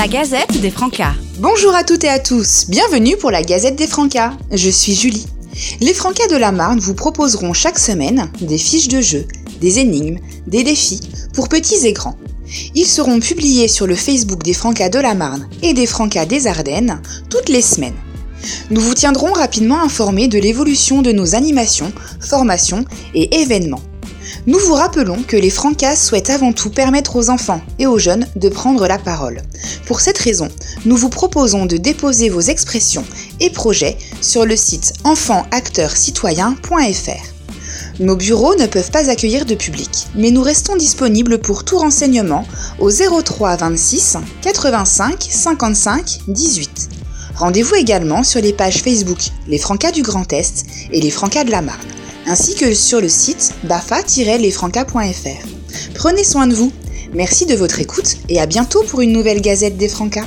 La Gazette des Francas. Bonjour à toutes et à tous, bienvenue pour la Gazette des Francas. Je suis Julie. Les Francas de la Marne vous proposeront chaque semaine des fiches de jeu, des énigmes, des défis pour petits et grands. Ils seront publiés sur le Facebook des Francas de la Marne et des Francas des Ardennes toutes les semaines. Nous vous tiendrons rapidement informés de l'évolution de nos animations, formations et événements. Nous vous rappelons que les Francas souhaitent avant tout permettre aux enfants et aux jeunes de prendre la parole. Pour cette raison, nous vous proposons de déposer vos expressions et projets sur le site enfantacteurscitoyens.fr. Nos bureaux ne peuvent pas accueillir de public, mais nous restons disponibles pour tout renseignement au 03 26 85 55 18. Rendez-vous également sur les pages Facebook Les Francas du Grand Est et Les Francas de la Marne, ainsi que sur le site bafa-lesfrancas.fr. Prenez soin de vous. Merci de votre écoute et à bientôt pour une nouvelle Gazette des Francas.